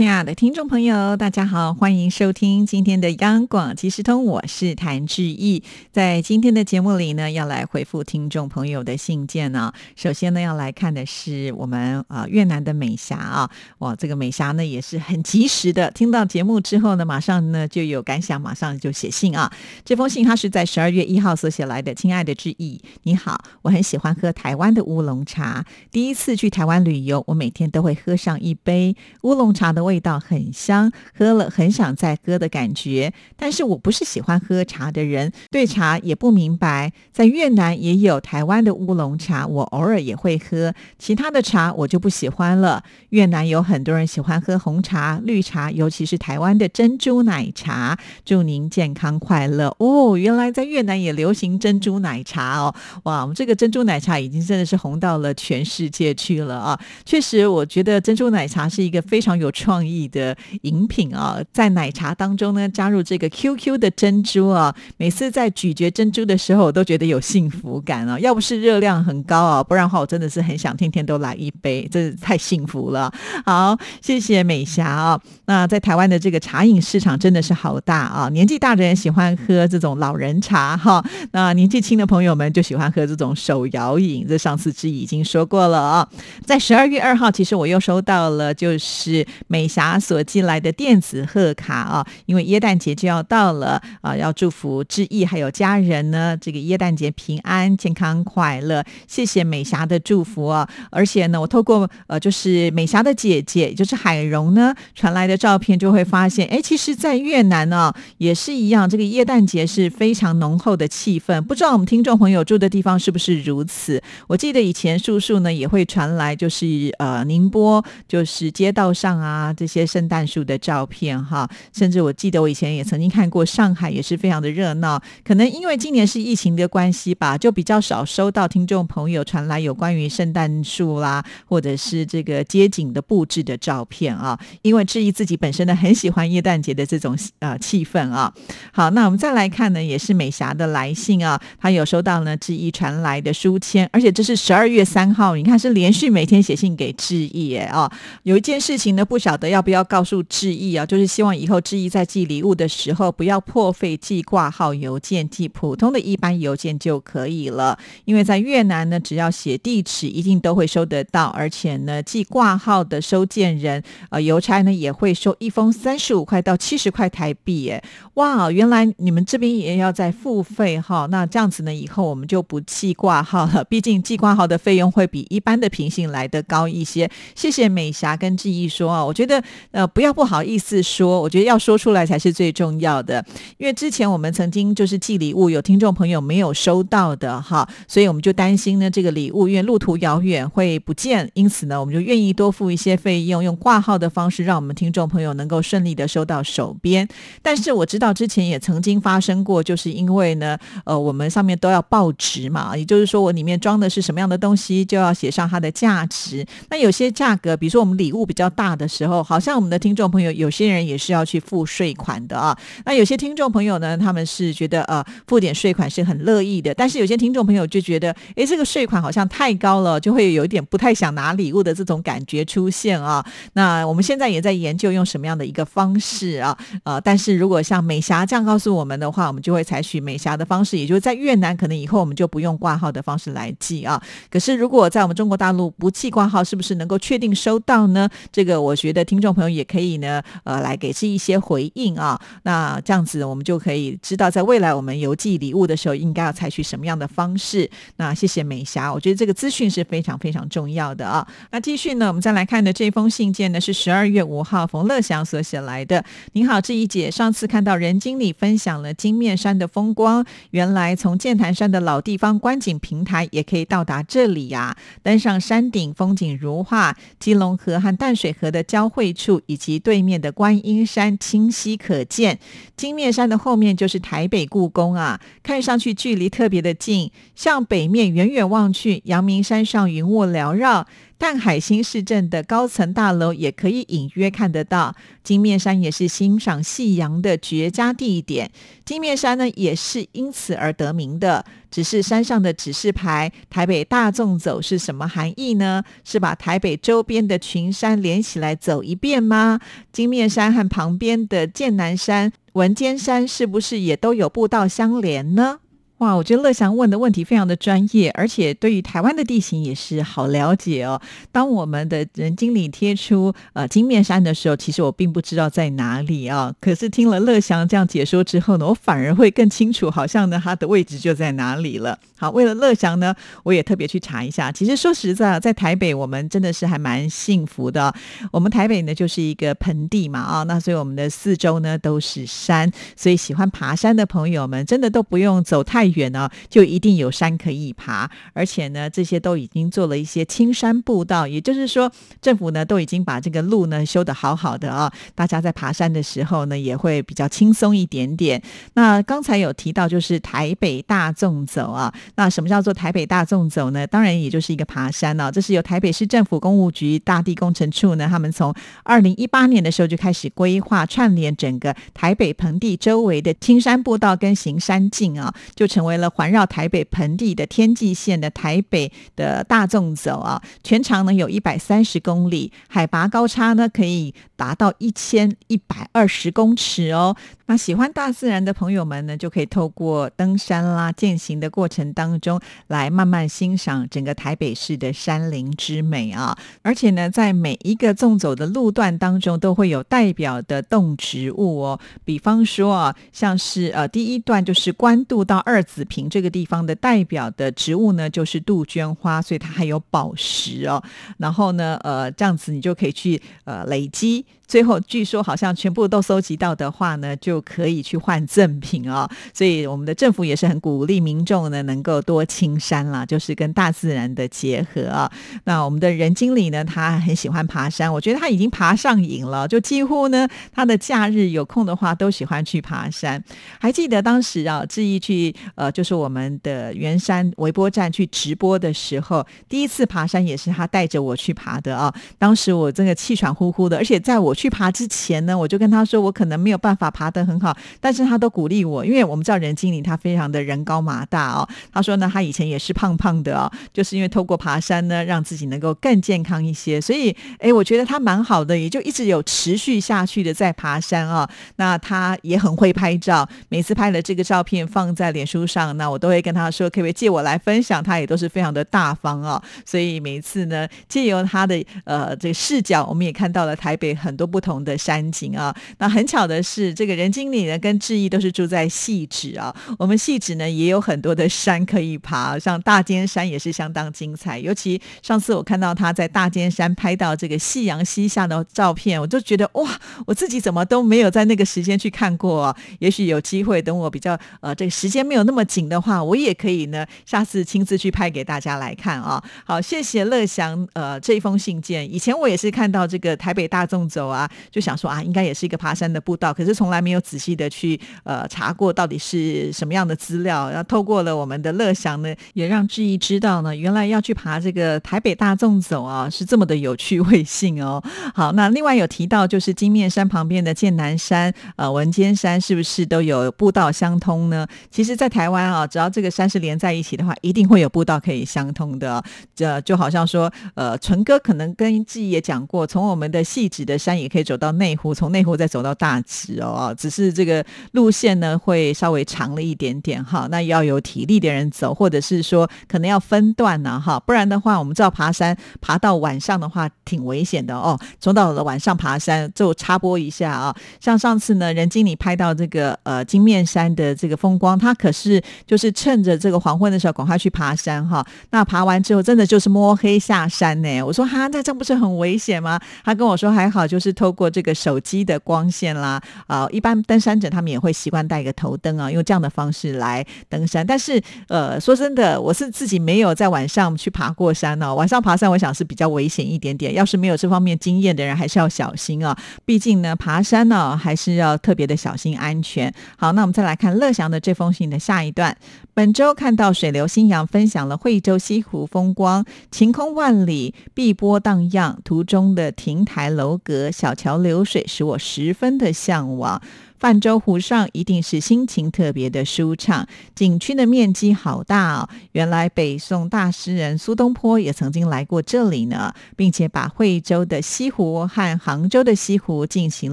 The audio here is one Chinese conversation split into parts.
亲爱的听众朋友，大家好，欢迎收听今天的央广即时通，我是谭志毅。在今天的节目里呢，要来回复听众朋友的信件呢。首先呢，要来看的是我们啊越南的美霞啊，哇，这个美霞呢也是很及时的，听到节目之后呢，马上呢就有感想，马上就写信啊。这封信他是在十二月一号所写来的，亲爱的志毅，你好，我很喜欢喝台湾的乌龙茶。第一次去台湾旅游，我每天都会喝上一杯乌龙茶的。味道很香，喝了很想再喝的感觉。但是我不是喜欢喝茶的人，对茶也不明白。在越南也有台湾的乌龙茶，我偶尔也会喝。其他的茶我就不喜欢了。越南有很多人喜欢喝红茶、绿茶，尤其是台湾的珍珠奶茶。祝您健康快乐哦！原来在越南也流行珍珠奶茶哦。哇，我们这个珍珠奶茶已经真的是红到了全世界去了啊！确实，我觉得珍珠奶茶是一个非常有创。创意的饮品啊，在奶茶当中呢，加入这个 QQ 的珍珠啊，每次在咀嚼珍珠的时候，我都觉得有幸福感啊。要不是热量很高啊，不然的话，我真的是很想天天都来一杯，真是太幸福了。好，谢谢美霞啊。那在台湾的这个茶饮市场真的是好大啊，年纪大的人喜欢喝这种老人茶哈，那年纪轻的朋友们就喜欢喝这种手摇饮。这上次之已经说过了啊，在十二月二号，其实我又收到了，就是美。美霞所寄来的电子贺卡啊，因为耶诞节就要到了啊，要祝福志毅还有家人呢，这个耶诞节平安、健康、快乐。谢谢美霞的祝福啊！而且呢，我透过呃，就是美霞的姐姐，也就是海荣呢传来的照片，就会发现，哎，其实，在越南呢也是一样，这个耶诞节是非常浓厚的气氛。不知道我们听众朋友住的地方是不是如此？我记得以前叔叔呢也会传来，就是呃，宁波就是街道上啊。这些圣诞树的照片哈，甚至我记得我以前也曾经看过上海也是非常的热闹。可能因为今年是疫情的关系吧，就比较少收到听众朋友传来有关于圣诞树啦，或者是这个街景的布置的照片啊。因为志毅自己本身呢很喜欢耶诞节的这种呃气氛啊。好，那我们再来看呢，也是美霞的来信啊，他有收到呢志毅传来的书签，而且这是十二月三号，你看是连续每天写信给志毅哎啊。有一件事情呢，不晓得。要不要告诉志毅啊？就是希望以后志毅在寄礼物的时候，不要破费寄挂号邮件，寄普通的一般邮件就可以了。因为在越南呢，只要写地址，一定都会收得到，而且呢，寄挂号的收件人，呃，邮差呢也会收一封三十五块到七十块台币。耶。哇，原来你们这边也要在付费哈？那这样子呢，以后我们就不寄挂号了，毕竟寄挂号的费用会比一般的平信来的高一些。谢谢美霞跟志毅说啊，我觉得。呃，不要不好意思说，我觉得要说出来才是最重要的。因为之前我们曾经就是寄礼物，有听众朋友没有收到的哈，所以我们就担心呢，这个礼物因为路途遥远会不见，因此呢，我们就愿意多付一些费用，用挂号的方式，让我们听众朋友能够顺利的收到手边。但是我知道之前也曾经发生过，就是因为呢，呃，我们上面都要报值嘛，也就是说我里面装的是什么样的东西，就要写上它的价值。那有些价格，比如说我们礼物比较大的时候，好像我们的听众朋友，有些人也是要去付税款的啊。那有些听众朋友呢，他们是觉得呃付点税款是很乐意的。但是有些听众朋友就觉得，哎，这个税款好像太高了，就会有一点不太想拿礼物的这种感觉出现啊。那我们现在也在研究用什么样的一个方式啊？呃，但是如果像美霞这样告诉我们的话，我们就会采取美霞的方式，也就是在越南可能以后我们就不用挂号的方式来寄啊。可是如果在我们中国大陆不寄挂号，是不是能够确定收到呢？这个我觉得听众朋友也。可以呢，呃，来给这一些回应啊。那这样子，我们就可以知道，在未来我们邮寄礼物的时候，应该要采取什么样的方式。那谢谢美霞，我觉得这个资讯是非常非常重要的啊。那继续呢，我们再来看的这封信件呢，是十二月五号冯乐祥所写来的。您好，志怡姐，上次看到任经理分享了金面山的风光，原来从剑潭山的老地方观景平台也可以到达这里呀。登上山顶，风景如画，基隆河和淡水河的交汇会处。以及对面的观音山清晰可见，金面山的后面就是台北故宫啊，看上去距离特别的近。向北面远远望去，阳明山上云雾缭绕。淡海新市镇的高层大楼也可以隐约看得到。金面山也是欣赏夕阳的绝佳地点。金面山呢，也是因此而得名的。只是山上的指示牌“台北大纵走”是什么含义呢？是把台北周边的群山连起来走一遍吗？金面山和旁边的剑南山、文尖山是不是也都有步道相连呢？哇，我觉得乐祥问的问题非常的专业，而且对于台湾的地形也是好了解哦。当我们的人经理贴出呃金面山的时候，其实我并不知道在哪里啊。可是听了乐祥这样解说之后呢，我反而会更清楚，好像呢它的位置就在哪里了。好，为了乐祥呢，我也特别去查一下。其实说实在，在台北我们真的是还蛮幸福的。我们台北呢就是一个盆地嘛啊，那所以我们的四周呢都是山，所以喜欢爬山的朋友们真的都不用走太。远呢，就一定有山可以爬，而且呢，这些都已经做了一些青山步道，也就是说，政府呢都已经把这个路呢修得好好的啊，大家在爬山的时候呢也会比较轻松一点点。那刚才有提到就是台北大纵走啊，那什么叫做台北大纵走呢？当然也就是一个爬山了，这是由台北市政府公务局大地工程处呢，他们从二零一八年的时候就开始规划串联整个台北盆地周围的青山步道跟行山径啊，就成。成为了环绕台北盆地的天际线的台北的大纵走啊，全长呢有一百三十公里，海拔高差呢可以达到一千一百二十公尺哦。那喜欢大自然的朋友们呢，就可以透过登山啦、践行的过程当中，来慢慢欣赏整个台北市的山林之美啊。而且呢，在每一个纵走的路段当中，都会有代表的动植物哦。比方说啊，像是呃第一段就是关渡到二。紫坪这个地方的代表的植物呢，就是杜鹃花，所以它还有宝石哦。然后呢，呃，这样子你就可以去呃累积。最后据说好像全部都搜集到的话呢，就可以去换赠品哦。所以我们的政府也是很鼓励民众呢，能够多青山啦，就是跟大自然的结合啊。那我们的任经理呢，他很喜欢爬山，我觉得他已经爬上瘾了，就几乎呢，他的假日有空的话都喜欢去爬山。还记得当时啊，志毅去呃，就是我们的圆山微波站去直播的时候，第一次爬山也是他带着我去爬的啊。当时我真的气喘呼呼的，而且在我。去爬之前呢，我就跟他说，我可能没有办法爬得很好，但是他都鼓励我，因为我们知道任经理他非常的人高马大哦。他说呢，他以前也是胖胖的哦，就是因为透过爬山呢，让自己能够更健康一些。所以，哎，我觉得他蛮好的，也就一直有持续下去的在爬山啊。那他也很会拍照，每次拍了这个照片放在脸书上，那我都会跟他说，可不可以借我来分享？他也都是非常的大方啊。所以每一次呢，借由他的呃这个视角，我们也看到了台北很多。不同的山景啊，那很巧的是，这个任经理呢跟志毅都是住在细致啊。我们细致呢也有很多的山可以爬，像大尖山也是相当精彩。尤其上次我看到他在大尖山拍到这个夕阳西下的照片，我就觉得哇，我自己怎么都没有在那个时间去看过。也许有机会，等我比较呃这个时间没有那那么紧的话，我也可以呢下次亲自去拍给大家来看啊。好，谢谢乐祥呃这封信件。以前我也是看到这个台北大众走啊。就想说啊，应该也是一个爬山的步道，可是从来没有仔细的去呃查过到底是什么样的资料。然后透过了我们的乐祥呢，也让志毅知道呢，原来要去爬这个台北大众走啊，是这么的有趣味性哦。好，那另外有提到就是金面山旁边的剑南山、呃文尖山，是不是都有步道相通呢？其实，在台台湾啊，只要这个山是连在一起的话，一定会有步道可以相通的。这就好像说，呃，纯哥可能跟志毅也讲过，从我们的细致的山也。可以走到内湖，从内湖再走到大直哦，只是这个路线呢会稍微长了一点点哈。那要有体力的人走，或者是说可能要分段呢哈，不然的话，我们知道爬山爬到晚上的话挺危险的哦。从到了晚上爬山，就插播一下啊，像上次呢，任经理拍到这个呃金面山的这个风光，他可是是就是趁着这个黄昏的时候赶快去爬山哈。那爬完之后，真的就是摸黑下山呢。我说哈，那这样不是很危险吗？他跟我说还好，就是。透过这个手机的光线啦，啊，一般登山者他们也会习惯带一个头灯啊，用这样的方式来登山。但是，呃，说真的，我是自己没有在晚上去爬过山哦。晚上爬山，我想是比较危险一点点。要是没有这方面经验的人，还是要小心啊。毕竟呢，爬山呢，还是要特别的小心安全。好，那我们再来看乐祥的这封信的下一段。本周看到水流新阳分享了惠州西湖风光，晴空万里，碧波荡漾，途中的亭台楼阁、小桥流水，使我十分的向往。泛舟湖上一定是心情特别的舒畅。景区的面积好大哦，原来北宋大诗人苏东坡也曾经来过这里呢，并且把惠州的西湖和杭州的西湖进行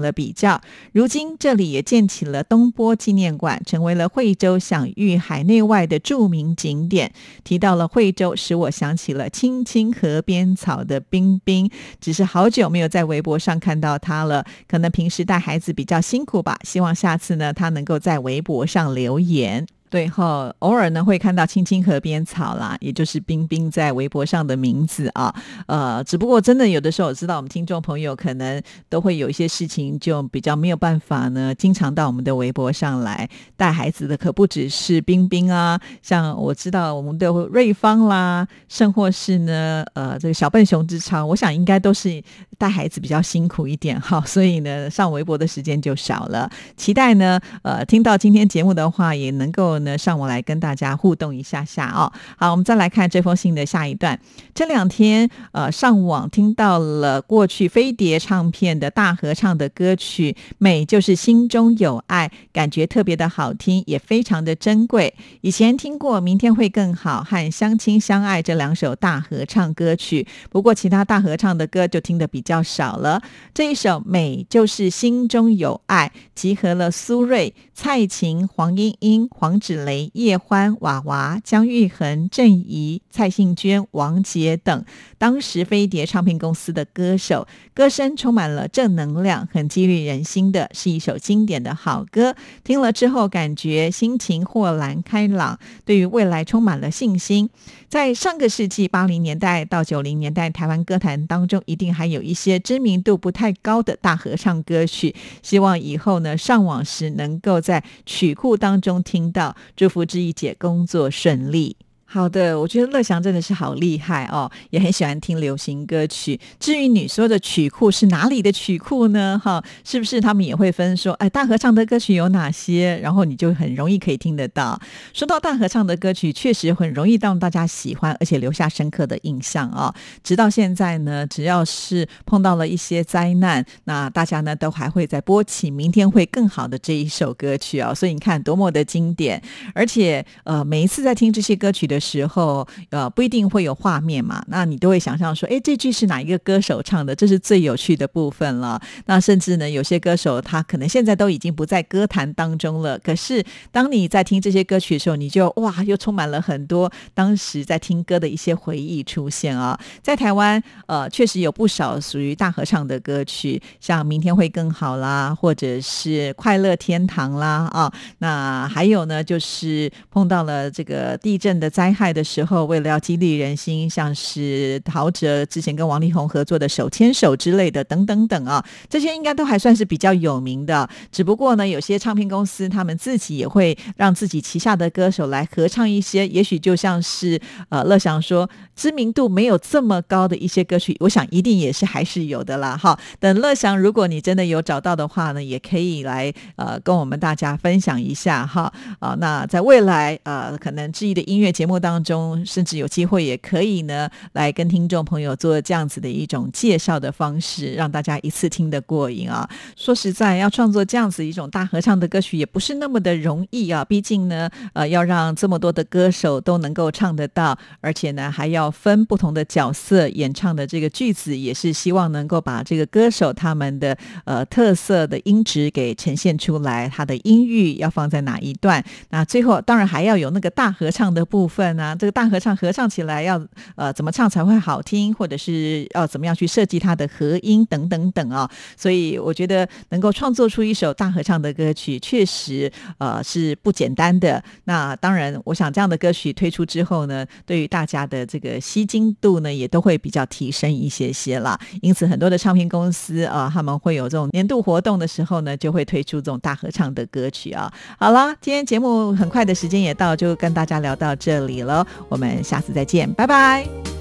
了比较。如今这里也建起了东坡纪念馆，成为了惠州享誉海内外的著名景点。提到了惠州，使我想起了青青河边草的冰冰，只是好久没有在微博上看到他了，可能平时带孩子比较辛苦吧。希望下次呢，他能够在微博上留言。对哈，偶尔呢会看到“青青河边草”啦，也就是冰冰在微博上的名字啊。呃，只不过真的有的时候，我知道我们听众朋友可能都会有一些事情，就比较没有办法呢，经常到我们的微博上来带孩子的，可不只是冰冰啊。像我知道我们的瑞芳啦，甚或是呢，呃，这个小笨熊之超，我想应该都是带孩子比较辛苦一点哈，所以呢，上微博的时间就少了。期待呢，呃，听到今天节目的话，也能够。呢，上网来跟大家互动一下下哦。好，我们再来看这封信的下一段。这两天，呃，上网听到了过去飞碟唱片的大合唱的歌曲《美就是心中有爱》，感觉特别的好听，也非常的珍贵。以前听过《明天会更好》和《相亲相爱》这两首大合唱歌曲，不过其他大合唱的歌就听得比较少了。这一首《美就是心中有爱》，集合了苏芮、蔡琴、黄莺莺、黄。史雷、叶欢、娃娃、姜育恒、郑怡、蔡幸娟、王杰等，当时飞碟唱片公司的歌手，歌声充满了正能量，很激励人心的，是一首经典的好歌。听了之后，感觉心情豁然开朗，对于未来充满了信心。在上个世纪八零年代到九零年代，台湾歌坛当中一定还有一些知名度不太高的大合唱歌曲。希望以后呢，上网时能够在曲库当中听到。祝福志毅姐工作顺利。好的，我觉得乐祥真的是好厉害哦，也很喜欢听流行歌曲。至于你说的曲库是哪里的曲库呢？哈，是不是他们也会分说，哎，大合唱的歌曲有哪些？然后你就很容易可以听得到。说到大合唱的歌曲，确实很容易让大家喜欢，而且留下深刻的印象啊。直到现在呢，只要是碰到了一些灾难，那大家呢都还会在播起《明天会更好的》这一首歌曲啊。所以你看多么的经典，而且呃，每一次在听这些歌曲的。时候，呃，不一定会有画面嘛，那你都会想象说，哎，这句是哪一个歌手唱的？这是最有趣的部分了。那甚至呢，有些歌手他可能现在都已经不在歌坛当中了，可是当你在听这些歌曲的时候，你就哇，又充满了很多当时在听歌的一些回忆出现啊。在台湾，呃，确实有不少属于大合唱的歌曲，像《明天会更好》啦，或者是《快乐天堂》啦，啊，那还有呢，就是碰到了这个地震的灾。灾害的时候，为了要激励人心，像是陶喆之前跟王力宏合作的《手牵手》之类的，等等等啊，这些应该都还算是比较有名的。只不过呢，有些唱片公司他们自己也会让自己旗下的歌手来合唱一些，也许就像是呃乐祥说，知名度没有这么高的一些歌曲，我想一定也是还是有的啦。哈，等乐祥，如果你真的有找到的话呢，也可以来呃跟我们大家分享一下哈。啊，那在未来呃，可能质疑的音乐节目。当中，甚至有机会也可以呢，来跟听众朋友做这样子的一种介绍的方式，让大家一次听得过瘾啊。说实在，要创作这样子一种大合唱的歌曲，也不是那么的容易啊。毕竟呢，呃，要让这么多的歌手都能够唱得到，而且呢，还要分不同的角色演唱的这个句子，也是希望能够把这个歌手他们的呃特色的音质给呈现出来，他的音域要放在哪一段。那最后当然还要有那个大合唱的部分。那这个大合唱合唱起来要呃怎么唱才会好听，或者是要怎么样去设计它的和音等等等啊，所以我觉得能够创作出一首大合唱的歌曲，确实呃是不简单的。那当然，我想这样的歌曲推出之后呢，对于大家的这个吸睛度呢，也都会比较提升一些些啦。因此，很多的唱片公司啊，他们会有这种年度活动的时候呢，就会推出这种大合唱的歌曲啊。好了，今天节目很快的时间也到，就跟大家聊到这里了，我们下次再见，拜拜。